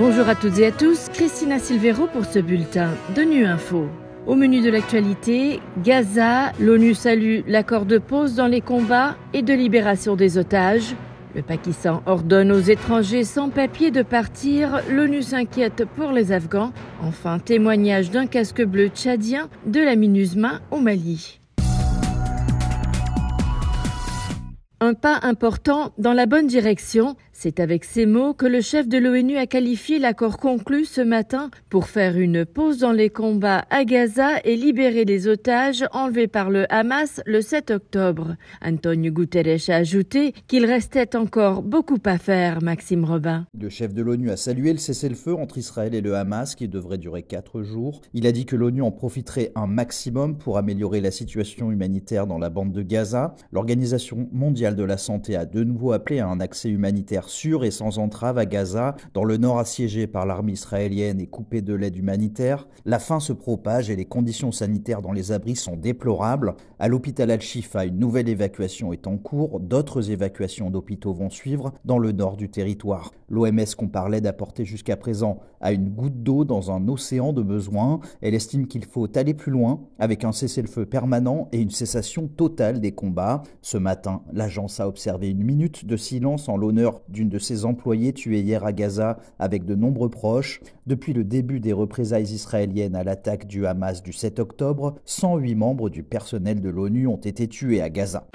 Bonjour à toutes et à tous, Christina Silvero pour ce bulletin de Nu Info. Au menu de l'actualité, Gaza, l'ONU salue l'accord de pause dans les combats et de libération des otages. Le Pakistan ordonne aux étrangers sans papier de partir. L'ONU s'inquiète pour les Afghans. Enfin, témoignage d'un casque bleu tchadien de la MINUSMA au Mali. Un pas important dans la bonne direction, c'est avec ces mots que le chef de l'ONU a qualifié l'accord conclu ce matin pour faire une pause dans les combats à Gaza et libérer les otages enlevés par le Hamas le 7 octobre. Antonio Guterres a ajouté qu'il restait encore beaucoup à faire, Maxime Robin. Le chef de l'ONU a salué le cessez-le-feu entre Israël et le Hamas qui devrait durer quatre jours. Il a dit que l'ONU en profiterait un maximum pour améliorer la situation humanitaire dans la bande de Gaza. L'Organisation mondiale de la Santé a de nouveau appelé à un accès humanitaire sûr et sans entrave à Gaza, dans le nord assiégé par l'armée israélienne et coupé de l'aide humanitaire. La faim se propage et les conditions sanitaires dans les abris sont déplorables. À l'hôpital Al-Shifa, une nouvelle évacuation est en cours. D'autres évacuations d'hôpitaux vont suivre dans le nord du territoire. L'OMS compare l'aide apportée jusqu'à présent à une goutte d'eau dans un océan de besoins. Elle estime qu'il faut aller plus loin avec un cessez-le-feu permanent et une cessation totale des combats. Ce matin, l'agent a observé une minute de silence en l'honneur d'une de ses employées tuée hier à Gaza avec de nombreux proches. Depuis le début des représailles israéliennes à l'attaque du Hamas du 7 octobre, 108 membres du personnel de l'ONU ont été tués à Gaza.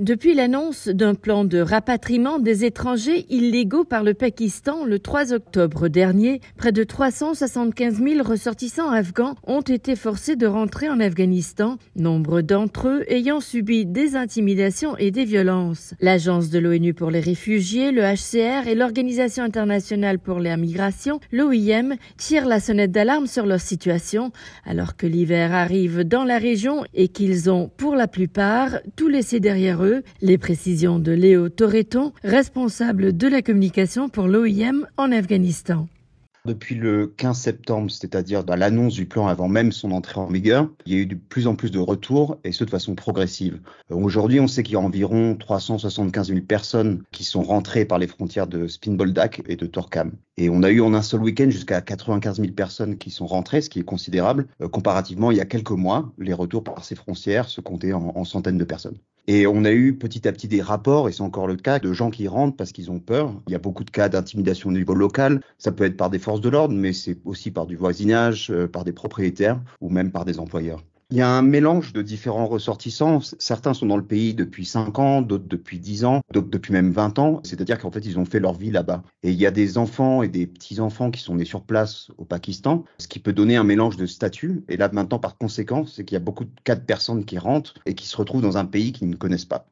Depuis l'annonce d'un plan de rapatriement des étrangers illégaux par le Pakistan le 3 octobre dernier, près de 375 000 ressortissants afghans ont été forcés de rentrer en Afghanistan, nombre d'entre eux ayant subi des intimidations et des violences. L'Agence de l'ONU pour les réfugiés, le HCR et l'Organisation internationale pour les migrations, l'OIM, tirent la sonnette d'alarme sur leur situation, alors que l'hiver arrive dans la région et qu'ils ont, pour la plupart, tout laissé derrière eux les précisions de Léo Toreton, responsable de la communication pour l'OIM en Afghanistan. Depuis le 15 septembre, c'est-à-dire dans l'annonce du plan avant même son entrée en vigueur, il y a eu de plus en plus de retours et ce de façon progressive. Euh, aujourd'hui, on sait qu'il y a environ 375 000 personnes qui sont rentrées par les frontières de Spinboldak et de Torkam. Et on a eu en un seul week-end jusqu'à 95 000 personnes qui sont rentrées, ce qui est considérable. Euh, comparativement, il y a quelques mois, les retours par ces frontières se comptaient en centaines de personnes. Et on a eu petit à petit des rapports, et c'est encore le cas, de gens qui rentrent parce qu'ils ont peur. Il y a beaucoup de cas d'intimidation au niveau local. Ça peut être par des forces de l'ordre, mais c'est aussi par du voisinage, euh, par des propriétaires ou même par des employeurs. Il y a un mélange de différents ressortissants. Certains sont dans le pays depuis 5 ans, d'autres depuis 10 ans, d'autres depuis même 20 ans. C'est-à-dire qu'en fait, ils ont fait leur vie là-bas. Et il y a des enfants et des petits-enfants qui sont nés sur place au Pakistan, ce qui peut donner un mélange de statuts. Et là, maintenant, par conséquent, c'est qu'il y a beaucoup de cas de personnes qui rentrent et qui se retrouvent dans un pays qu'ils ne connaissent pas.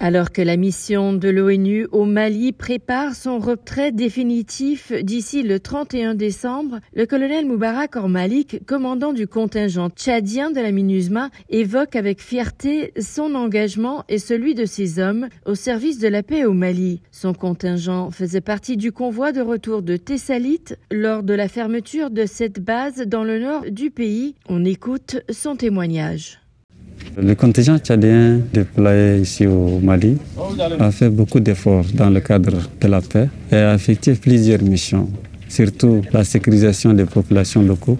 Alors que la mission de l'ONU au Mali prépare son retrait définitif d'ici le 31 décembre, le colonel Moubarak Ormalik, commandant du contingent tchadien de la MINUSMA, évoque avec fierté son engagement et celui de ses hommes au service de la paix au Mali. Son contingent faisait partie du convoi de retour de Thessalite lors de la fermeture de cette base dans le nord du pays. On écoute son témoignage. Le contingent tchadien déployé ici au Mali a fait beaucoup d'efforts dans le cadre de la paix et a effectué plusieurs missions, surtout la sécurisation des populations locaux.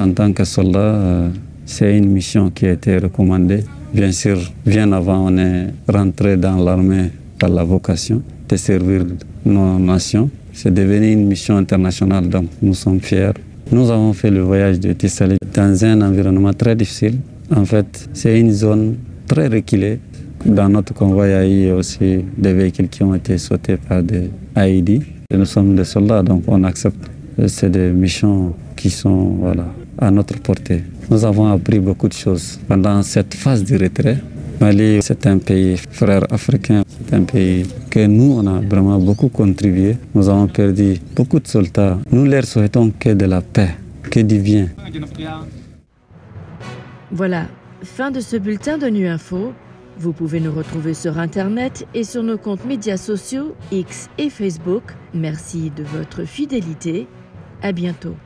En tant que soldat, euh, c'est une mission qui a été recommandée. Bien sûr, bien avant, on est rentré dans l'armée par la vocation de servir nos nations. C'est devenu une mission internationale, donc nous sommes fiers. Nous avons fait le voyage de Tissali dans un environnement très difficile en fait, c'est une zone très reculée. Dans notre convoi, il y a aussi des véhicules qui ont été sautés par des AID. nous sommes des soldats, donc on accepte. C'est des missions qui sont à notre portée. Nous avons appris beaucoup de choses pendant cette phase de retrait. Mali, c'est un pays frère africain, c'est un pays que nous, on a vraiment beaucoup contribué. Nous avons perdu beaucoup de soldats. Nous leur souhaitons que de la paix, que du bien. Voilà, fin de ce bulletin de Nu Info. Vous pouvez nous retrouver sur Internet et sur nos comptes médias sociaux X et Facebook. Merci de votre fidélité. À bientôt.